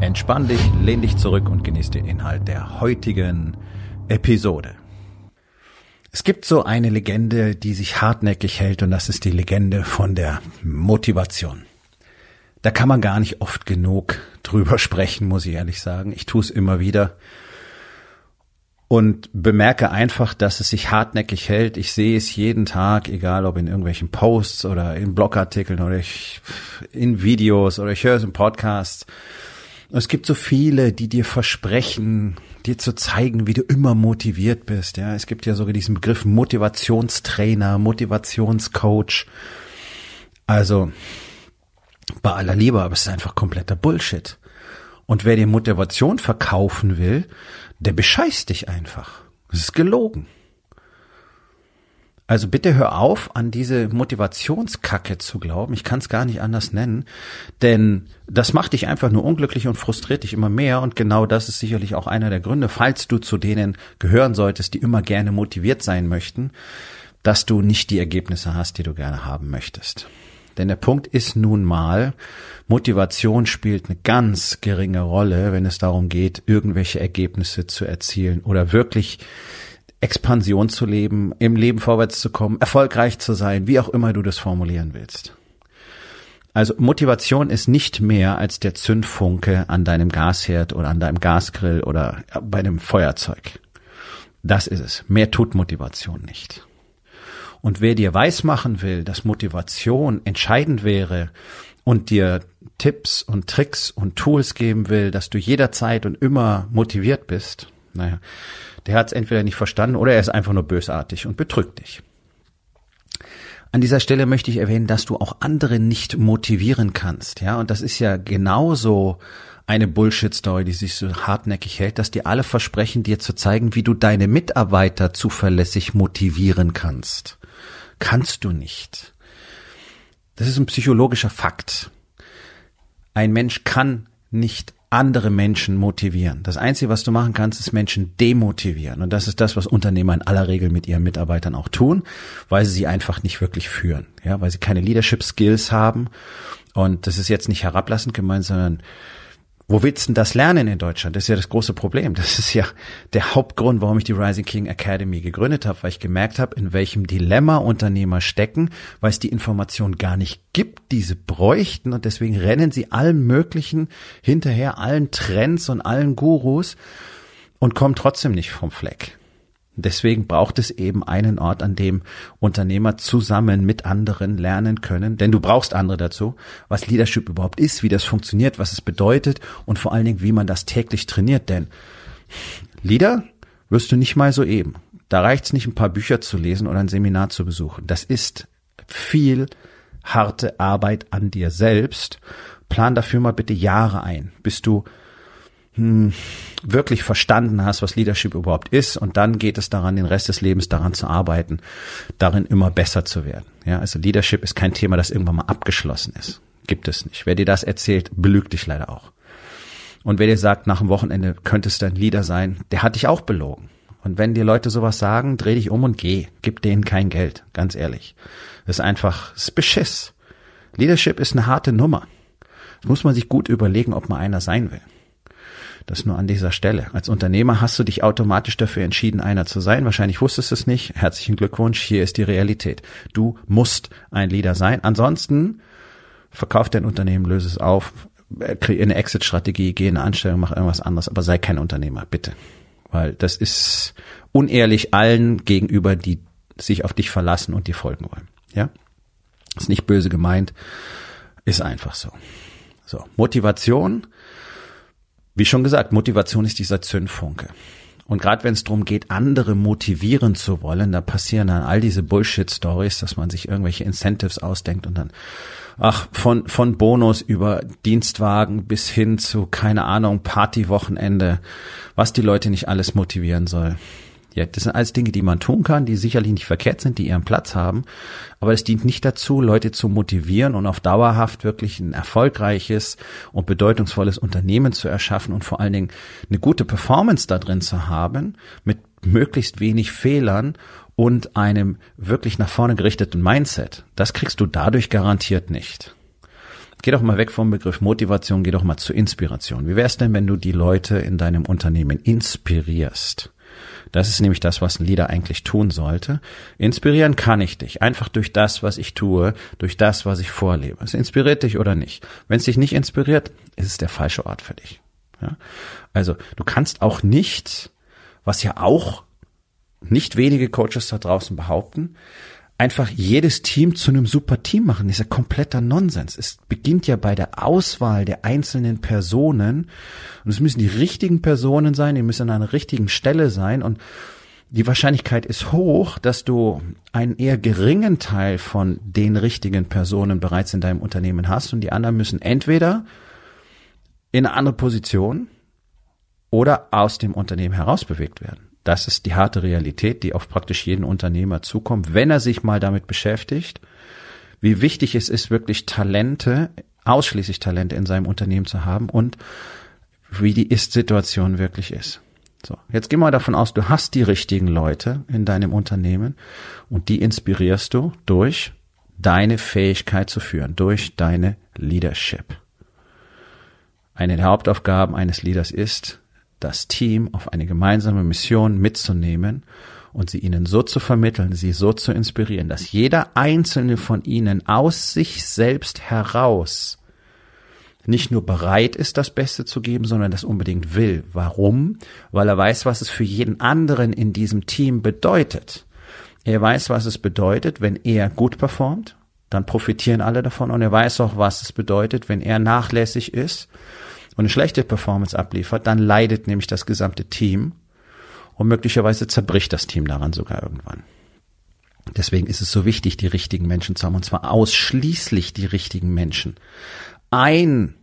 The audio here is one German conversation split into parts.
Entspann dich, lehn dich zurück und genieß den Inhalt der heutigen Episode. Es gibt so eine Legende, die sich hartnäckig hält und das ist die Legende von der Motivation. Da kann man gar nicht oft genug drüber sprechen, muss ich ehrlich sagen. Ich tue es immer wieder und bemerke einfach, dass es sich hartnäckig hält. Ich sehe es jeden Tag, egal ob in irgendwelchen Posts oder in Blogartikeln oder ich, in Videos oder ich höre es im Podcast. Es gibt so viele, die dir versprechen, dir zu zeigen, wie du immer motiviert bist. Ja, es gibt ja sogar diesen Begriff Motivationstrainer, Motivationscoach. Also bei aller Liebe, aber es ist einfach kompletter Bullshit. Und wer dir Motivation verkaufen will, der bescheißt dich einfach. Es ist gelogen. Also bitte hör auf, an diese Motivationskacke zu glauben. Ich kann es gar nicht anders nennen, denn das macht dich einfach nur unglücklich und frustriert dich immer mehr. Und genau das ist sicherlich auch einer der Gründe, falls du zu denen gehören solltest, die immer gerne motiviert sein möchten, dass du nicht die Ergebnisse hast, die du gerne haben möchtest. Denn der Punkt ist nun mal, Motivation spielt eine ganz geringe Rolle, wenn es darum geht, irgendwelche Ergebnisse zu erzielen oder wirklich Expansion zu leben, im Leben vorwärts zu kommen, erfolgreich zu sein, wie auch immer du das formulieren willst. Also Motivation ist nicht mehr als der Zündfunke an deinem Gasherd oder an deinem Gasgrill oder bei einem Feuerzeug. Das ist es. Mehr tut Motivation nicht. Und wer dir weismachen will, dass Motivation entscheidend wäre und dir Tipps und Tricks und Tools geben will, dass du jederzeit und immer motiviert bist, naja, der hat es entweder nicht verstanden oder er ist einfach nur bösartig und betrügt dich. An dieser Stelle möchte ich erwähnen, dass du auch andere nicht motivieren kannst, ja, und das ist ja genauso eine Bullshit-Story, die sich so hartnäckig hält, dass dir alle versprechen, dir zu zeigen, wie du deine Mitarbeiter zuverlässig motivieren kannst. Kannst du nicht. Das ist ein psychologischer Fakt. Ein Mensch kann nicht andere Menschen motivieren. Das Einzige, was du machen kannst, ist Menschen demotivieren. Und das ist das, was Unternehmer in aller Regel mit ihren Mitarbeitern auch tun, weil sie sie einfach nicht wirklich führen. Ja, weil sie keine Leadership Skills haben. Und das ist jetzt nicht herablassend gemeint, sondern wo willst du denn das lernen in Deutschland? Das ist ja das große Problem. Das ist ja der Hauptgrund, warum ich die Rising King Academy gegründet habe, weil ich gemerkt habe, in welchem Dilemma Unternehmer stecken, weil es die Information gar nicht gibt, die sie bräuchten und deswegen rennen sie allen möglichen hinterher, allen Trends und allen Gurus und kommen trotzdem nicht vom Fleck. Deswegen braucht es eben einen Ort, an dem Unternehmer zusammen mit anderen lernen können, denn du brauchst andere dazu, was Leadership überhaupt ist, wie das funktioniert, was es bedeutet und vor allen Dingen, wie man das täglich trainiert, denn Leader wirst du nicht mal so eben. Da reicht's nicht, ein paar Bücher zu lesen oder ein Seminar zu besuchen. Das ist viel harte Arbeit an dir selbst. Plan dafür mal bitte Jahre ein, bis du hm, wirklich verstanden hast, was Leadership überhaupt ist. Und dann geht es daran, den Rest des Lebens daran zu arbeiten, darin immer besser zu werden. Ja, also Leadership ist kein Thema, das irgendwann mal abgeschlossen ist. Gibt es nicht. Wer dir das erzählt, belügt dich leider auch. Und wer dir sagt, nach dem Wochenende könntest du ein Leader sein, der hat dich auch belogen. Und wenn dir Leute sowas sagen, dreh dich um und geh. Gib denen kein Geld. Ganz ehrlich. Das ist einfach, das ist Beschiss. Leadership ist eine harte Nummer. Das muss man sich gut überlegen, ob man einer sein will. Das nur an dieser Stelle. Als Unternehmer hast du dich automatisch dafür entschieden, einer zu sein. Wahrscheinlich wusstest du es nicht. Herzlichen Glückwunsch. Hier ist die Realität. Du musst ein Leader sein. Ansonsten verkauf dein Unternehmen, löse es auf, kreier eine Exit-Strategie, geh in eine Anstellung, mach irgendwas anderes, aber sei kein Unternehmer, bitte. Weil das ist unehrlich allen gegenüber, die sich auf dich verlassen und dir folgen wollen. Ja? Ist nicht böse gemeint, ist einfach so. So, Motivation wie schon gesagt, Motivation ist dieser Zündfunke. Und gerade wenn es darum geht, andere motivieren zu wollen, da passieren dann all diese Bullshit-Stories, dass man sich irgendwelche Incentives ausdenkt und dann ach, von, von Bonus über Dienstwagen bis hin zu, keine Ahnung, Partywochenende, was die Leute nicht alles motivieren soll. Ja, das sind alles Dinge, die man tun kann, die sicherlich nicht verkehrt sind, die ihren Platz haben. Aber es dient nicht dazu, Leute zu motivieren und auf dauerhaft wirklich ein erfolgreiches und bedeutungsvolles Unternehmen zu erschaffen und vor allen Dingen eine gute Performance da drin zu haben, mit möglichst wenig Fehlern und einem wirklich nach vorne gerichteten Mindset. Das kriegst du dadurch garantiert nicht. Geh doch mal weg vom Begriff Motivation, geh doch mal zu Inspiration. Wie wär's denn, wenn du die Leute in deinem Unternehmen inspirierst? Das ist nämlich das, was ein Leader eigentlich tun sollte. Inspirieren kann ich dich. Einfach durch das, was ich tue, durch das, was ich vorlebe. Es inspiriert dich oder nicht. Wenn es dich nicht inspiriert, ist es der falsche Ort für dich. Ja? Also du kannst auch nicht, was ja auch nicht wenige Coaches da draußen behaupten, einfach jedes Team zu einem super Team machen, ist ja kompletter Nonsens. Es beginnt ja bei der Auswahl der einzelnen Personen. Und es müssen die richtigen Personen sein, die müssen an einer richtigen Stelle sein. Und die Wahrscheinlichkeit ist hoch, dass du einen eher geringen Teil von den richtigen Personen bereits in deinem Unternehmen hast. Und die anderen müssen entweder in eine andere Position oder aus dem Unternehmen herausbewegt werden. Das ist die harte Realität, die auf praktisch jeden Unternehmer zukommt, wenn er sich mal damit beschäftigt, wie wichtig es ist, wirklich Talente, ausschließlich Talente in seinem Unternehmen zu haben und wie die Ist-Situation wirklich ist. So, jetzt geh mal davon aus, du hast die richtigen Leute in deinem Unternehmen und die inspirierst du durch deine Fähigkeit zu führen, durch deine Leadership. Eine der Hauptaufgaben eines Leaders ist, das Team auf eine gemeinsame Mission mitzunehmen und sie ihnen so zu vermitteln, sie so zu inspirieren, dass jeder einzelne von ihnen aus sich selbst heraus nicht nur bereit ist, das Beste zu geben, sondern das unbedingt will. Warum? Weil er weiß, was es für jeden anderen in diesem Team bedeutet. Er weiß, was es bedeutet, wenn er gut performt, dann profitieren alle davon und er weiß auch, was es bedeutet, wenn er nachlässig ist und eine schlechte Performance abliefert, dann leidet nämlich das gesamte Team und möglicherweise zerbricht das Team daran sogar irgendwann. Deswegen ist es so wichtig, die richtigen Menschen zu haben, und zwar ausschließlich die richtigen Menschen. Ein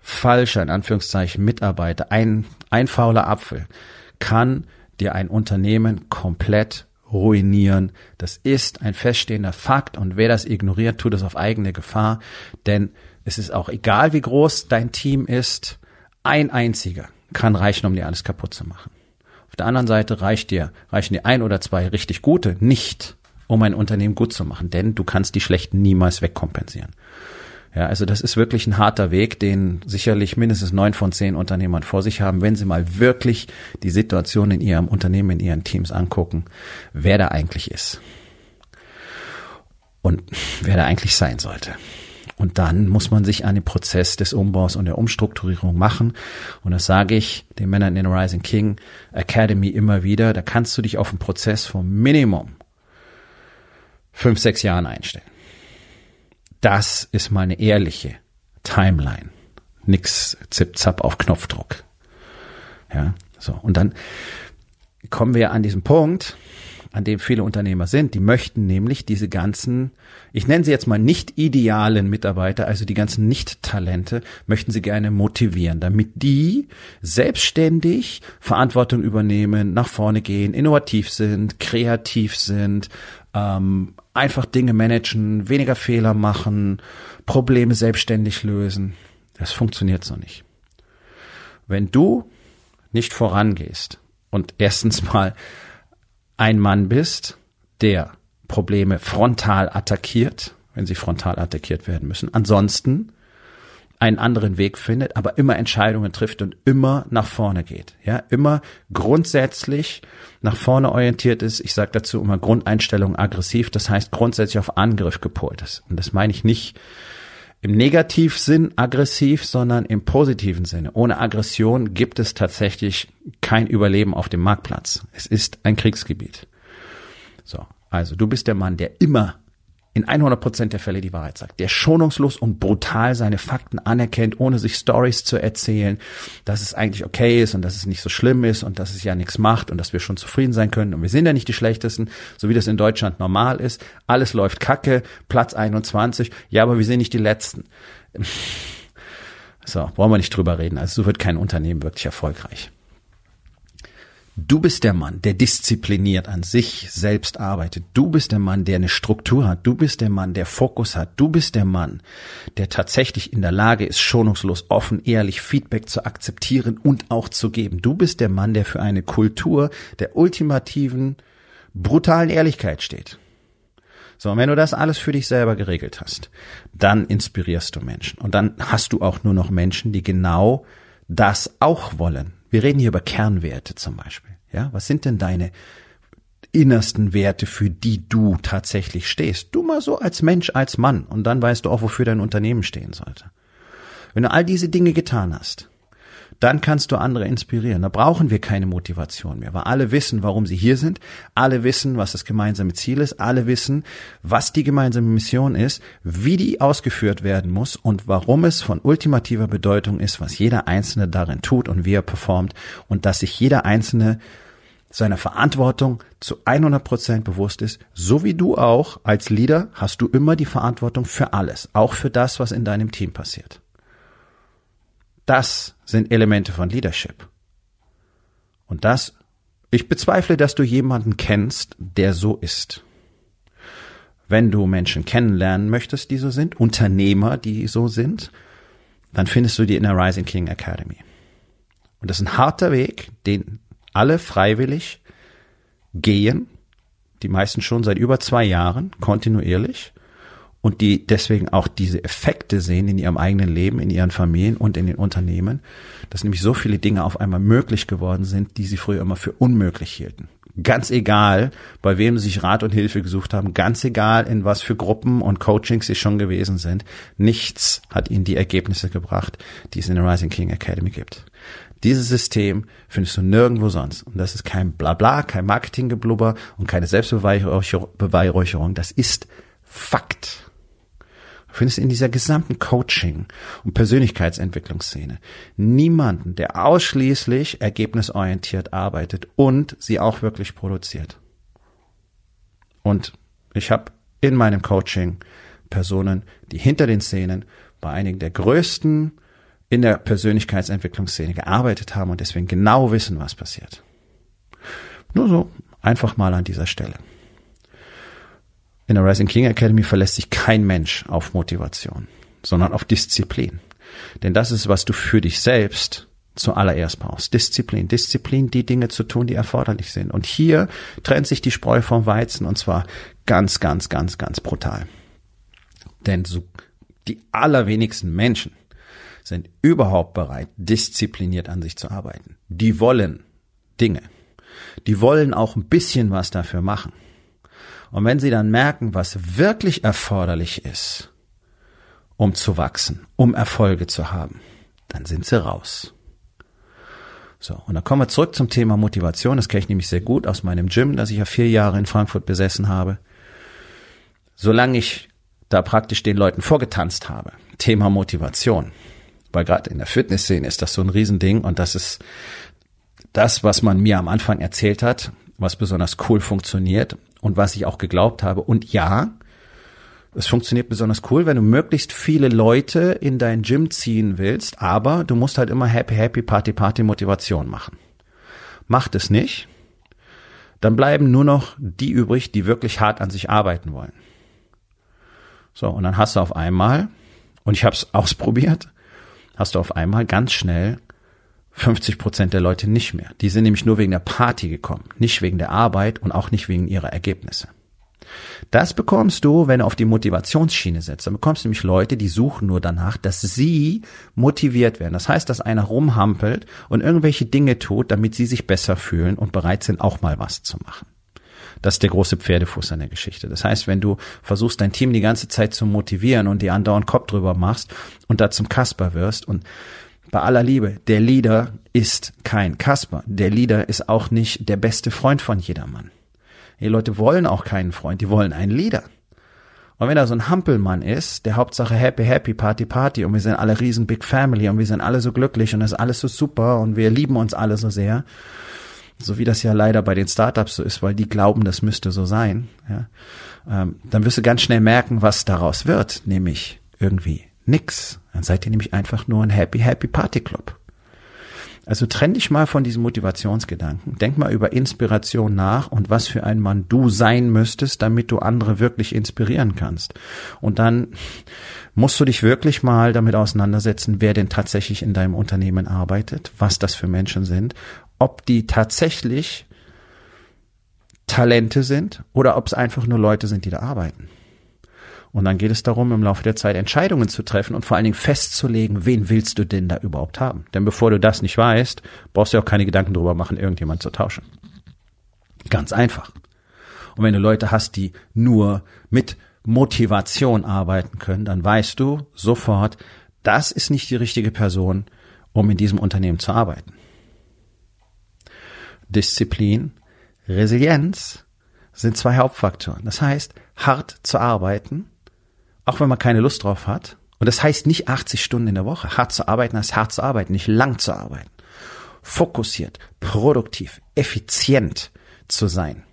falscher, in Anführungszeichen, Mitarbeiter, ein, ein fauler Apfel kann dir ein Unternehmen komplett ruinieren. Das ist ein feststehender Fakt und wer das ignoriert, tut es auf eigene Gefahr, denn es ist auch egal, wie groß dein Team ist. Ein einziger kann reichen, um dir alles kaputt zu machen. Auf der anderen Seite reicht dir, reichen dir ein oder zwei richtig gute nicht, um ein Unternehmen gut zu machen, denn du kannst die schlechten niemals wegkompensieren. Ja, also das ist wirklich ein harter Weg, den sicherlich mindestens neun von zehn Unternehmern vor sich haben, wenn sie mal wirklich die Situation in ihrem Unternehmen, in ihren Teams angucken, wer da eigentlich ist. Und wer da eigentlich sein sollte. Und dann muss man sich an den Prozess des Umbaus und der Umstrukturierung machen. Und das sage ich den Männern in der Rising King Academy immer wieder. Da kannst du dich auf einen Prozess vom Minimum fünf, sechs Jahren einstellen. Das ist meine ehrliche Timeline. Nix zip-zap auf Knopfdruck. Ja, so. Und dann kommen wir an diesem Punkt, an dem viele Unternehmer sind. Die möchten nämlich diese ganzen, ich nenne sie jetzt mal nicht idealen Mitarbeiter, also die ganzen Nicht-Talente, möchten sie gerne motivieren, damit die selbstständig Verantwortung übernehmen, nach vorne gehen, innovativ sind, kreativ sind, ähm, einfach Dinge managen, weniger Fehler machen, Probleme selbstständig lösen. Das funktioniert so nicht. Wenn du nicht vorangehst und erstens mal ein Mann bist, der Probleme frontal attackiert, wenn sie frontal attackiert werden müssen. Ansonsten einen anderen Weg findet, aber immer Entscheidungen trifft und immer nach vorne geht. Ja, immer grundsätzlich nach vorne orientiert ist. Ich sage dazu immer Grundeinstellung aggressiv, das heißt grundsätzlich auf Angriff gepolt ist. Und das meine ich nicht im Negativsinn aggressiv, sondern im positiven Sinne. Ohne Aggression gibt es tatsächlich kein Überleben auf dem Marktplatz. Es ist ein Kriegsgebiet. So. Also du bist der Mann, der immer in 100 Prozent der Fälle die Wahrheit sagt, der schonungslos und brutal seine Fakten anerkennt, ohne sich Stories zu erzählen, dass es eigentlich okay ist und dass es nicht so schlimm ist und dass es ja nichts macht und dass wir schon zufrieden sein können und wir sind ja nicht die schlechtesten, so wie das in Deutschland normal ist. Alles läuft kacke, Platz 21, ja, aber wir sind nicht die letzten. So, wollen wir nicht drüber reden. Also so wird kein Unternehmen wirklich erfolgreich. Du bist der Mann, der diszipliniert an sich selbst arbeitet. Du bist der Mann, der eine Struktur hat. Du bist der Mann, der Fokus hat. Du bist der Mann, der tatsächlich in der Lage ist, schonungslos, offen, ehrlich Feedback zu akzeptieren und auch zu geben. Du bist der Mann, der für eine Kultur der ultimativen, brutalen Ehrlichkeit steht. So, und wenn du das alles für dich selber geregelt hast, dann inspirierst du Menschen. Und dann hast du auch nur noch Menschen, die genau das auch wollen. Wir reden hier über Kernwerte zum Beispiel. Ja, was sind denn deine innersten Werte, für die du tatsächlich stehst? Du mal so als Mensch, als Mann. Und dann weißt du auch, wofür dein Unternehmen stehen sollte. Wenn du all diese Dinge getan hast, dann kannst du andere inspirieren. Da brauchen wir keine Motivation mehr, weil alle wissen, warum sie hier sind, alle wissen, was das gemeinsame Ziel ist, alle wissen, was die gemeinsame Mission ist, wie die ausgeführt werden muss und warum es von ultimativer Bedeutung ist, was jeder Einzelne darin tut und wie er performt und dass sich jeder Einzelne seiner Verantwortung zu 100 Prozent bewusst ist, so wie du auch als Leader hast du immer die Verantwortung für alles, auch für das, was in deinem Team passiert. Das sind Elemente von Leadership. Und das, ich bezweifle, dass du jemanden kennst, der so ist. Wenn du Menschen kennenlernen möchtest, die so sind, Unternehmer, die so sind, dann findest du die in der Rising King Academy. Und das ist ein harter Weg, den alle freiwillig gehen, die meisten schon seit über zwei Jahren, kontinuierlich und die deswegen auch diese Effekte sehen in ihrem eigenen Leben, in ihren Familien und in den Unternehmen, dass nämlich so viele Dinge auf einmal möglich geworden sind, die sie früher immer für unmöglich hielten. Ganz egal, bei wem sie sich Rat und Hilfe gesucht haben, ganz egal, in was für Gruppen und Coachings sie schon gewesen sind, nichts hat ihnen die Ergebnisse gebracht, die es in der Rising King Academy gibt. Dieses System findest du nirgendwo sonst. Und das ist kein Blabla, kein Marketinggeblubber und keine Selbstbeweihräucherung. Das ist Fakt. Findest in dieser gesamten Coaching- und Persönlichkeitsentwicklungsszene niemanden, der ausschließlich ergebnisorientiert arbeitet und sie auch wirklich produziert. Und ich habe in meinem Coaching Personen, die hinter den Szenen bei einigen der größten in der Persönlichkeitsentwicklungsszene gearbeitet haben und deswegen genau wissen, was passiert. Nur so einfach mal an dieser Stelle. In der Rising King Academy verlässt sich kein Mensch auf Motivation, sondern auf Disziplin. Denn das ist, was du für dich selbst zuallererst brauchst. Disziplin. Disziplin, die Dinge zu tun, die erforderlich sind. Und hier trennt sich die Spreu vom Weizen und zwar ganz, ganz, ganz, ganz brutal. Denn so die allerwenigsten Menschen sind überhaupt bereit, diszipliniert an sich zu arbeiten. Die wollen Dinge. Die wollen auch ein bisschen was dafür machen. Und wenn sie dann merken, was wirklich erforderlich ist, um zu wachsen, um Erfolge zu haben, dann sind sie raus. So, und dann kommen wir zurück zum Thema Motivation. Das kenne ich nämlich sehr gut aus meinem Gym, das ich ja vier Jahre in Frankfurt besessen habe. Solange ich da praktisch den Leuten vorgetanzt habe, Thema Motivation, weil gerade in der Fitnessszene ist das so ein Riesending und das ist das, was man mir am Anfang erzählt hat, was besonders cool funktioniert und was ich auch geglaubt habe. Und ja, es funktioniert besonders cool, wenn du möglichst viele Leute in dein Gym ziehen willst, aber du musst halt immer Happy, Happy, Party, Party Motivation machen. Macht es nicht, dann bleiben nur noch die übrig, die wirklich hart an sich arbeiten wollen. So, und dann hast du auf einmal, und ich habe es ausprobiert, hast du auf einmal ganz schnell 50 Prozent der Leute nicht mehr. Die sind nämlich nur wegen der Party gekommen, nicht wegen der Arbeit und auch nicht wegen ihrer Ergebnisse. Das bekommst du, wenn du auf die Motivationsschiene setzt. Dann bekommst du nämlich Leute, die suchen nur danach, dass sie motiviert werden. Das heißt, dass einer rumhampelt und irgendwelche Dinge tut, damit sie sich besser fühlen und bereit sind, auch mal was zu machen. Das ist der große Pferdefuß an der Geschichte. Das heißt, wenn du versuchst, dein Team die ganze Zeit zu motivieren und die andauernd Kopf drüber machst und da zum Kasper wirst und bei aller Liebe, der Leader ist kein Kasper. Der Leader ist auch nicht der beste Freund von jedermann. Die Leute wollen auch keinen Freund, die wollen einen Leader. Und wenn da so ein Hampelmann ist, der Hauptsache happy, happy, party, party und wir sind alle riesen Big Family und wir sind alle so glücklich und das ist alles so super und wir lieben uns alle so sehr, so wie das ja leider bei den Startups so ist, weil die glauben, das müsste so sein, ja, ähm, dann wirst du ganz schnell merken, was daraus wird, nämlich irgendwie nix. Dann seid ihr nämlich einfach nur ein Happy, Happy Party Club. Also trenn dich mal von diesem Motivationsgedanken. Denk mal über Inspiration nach und was für ein Mann du sein müsstest, damit du andere wirklich inspirieren kannst. Und dann musst du dich wirklich mal damit auseinandersetzen, wer denn tatsächlich in deinem Unternehmen arbeitet, was das für Menschen sind, ob die tatsächlich Talente sind oder ob es einfach nur Leute sind, die da arbeiten. Und dann geht es darum, im Laufe der Zeit Entscheidungen zu treffen und vor allen Dingen festzulegen, wen willst du denn da überhaupt haben? Denn bevor du das nicht weißt, brauchst du auch keine Gedanken darüber machen, irgendjemand zu tauschen. Ganz einfach. Und wenn du Leute hast, die nur mit Motivation arbeiten können, dann weißt du sofort, das ist nicht die richtige Person, um in diesem Unternehmen zu arbeiten. Disziplin, Resilienz sind zwei Hauptfaktoren. Das heißt, hart zu arbeiten auch wenn man keine Lust drauf hat. Und das heißt nicht 80 Stunden in der Woche. Hart zu arbeiten heißt hart zu arbeiten, nicht lang zu arbeiten. Fokussiert, produktiv, effizient zu sein.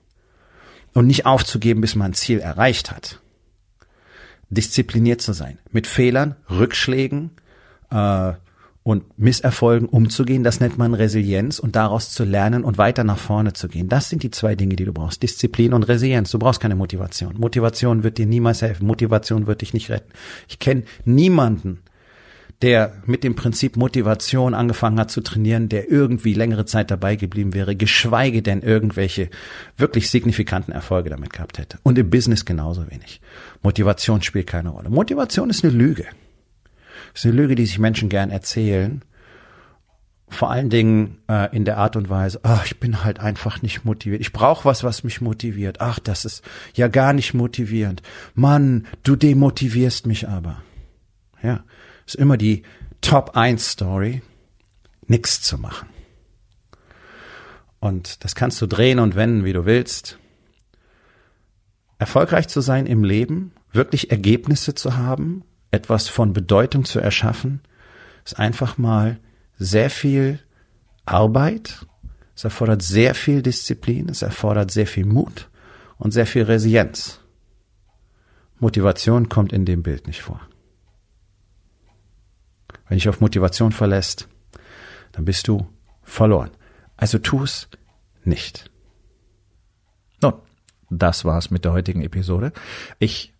Und nicht aufzugeben, bis man ein Ziel erreicht hat. Diszipliniert zu sein. Mit Fehlern, Rückschlägen, äh, und Misserfolgen umzugehen, das nennt man Resilienz und daraus zu lernen und weiter nach vorne zu gehen. Das sind die zwei Dinge, die du brauchst. Disziplin und Resilienz. Du brauchst keine Motivation. Motivation wird dir niemals helfen. Motivation wird dich nicht retten. Ich kenne niemanden, der mit dem Prinzip Motivation angefangen hat zu trainieren, der irgendwie längere Zeit dabei geblieben wäre, geschweige denn irgendwelche wirklich signifikanten Erfolge damit gehabt hätte. Und im Business genauso wenig. Motivation spielt keine Rolle. Motivation ist eine Lüge. Ist eine Lüge, die sich Menschen gern erzählen. Vor allen Dingen äh, in der Art und Weise, ach, ich bin halt einfach nicht motiviert. Ich brauche was, was mich motiviert. Ach, das ist ja gar nicht motivierend. Mann, du demotivierst mich aber. Ja, ist immer die Top 1 Story, nichts zu machen. Und das kannst du drehen und wenden, wie du willst. Erfolgreich zu sein im Leben, wirklich Ergebnisse zu haben, etwas von Bedeutung zu erschaffen, ist einfach mal sehr viel Arbeit, es erfordert sehr viel Disziplin, es erfordert sehr viel Mut und sehr viel Resilienz. Motivation kommt in dem Bild nicht vor. Wenn dich auf Motivation verlässt, dann bist du verloren. Also tu es nicht. Nun, das war's mit der heutigen Episode. Ich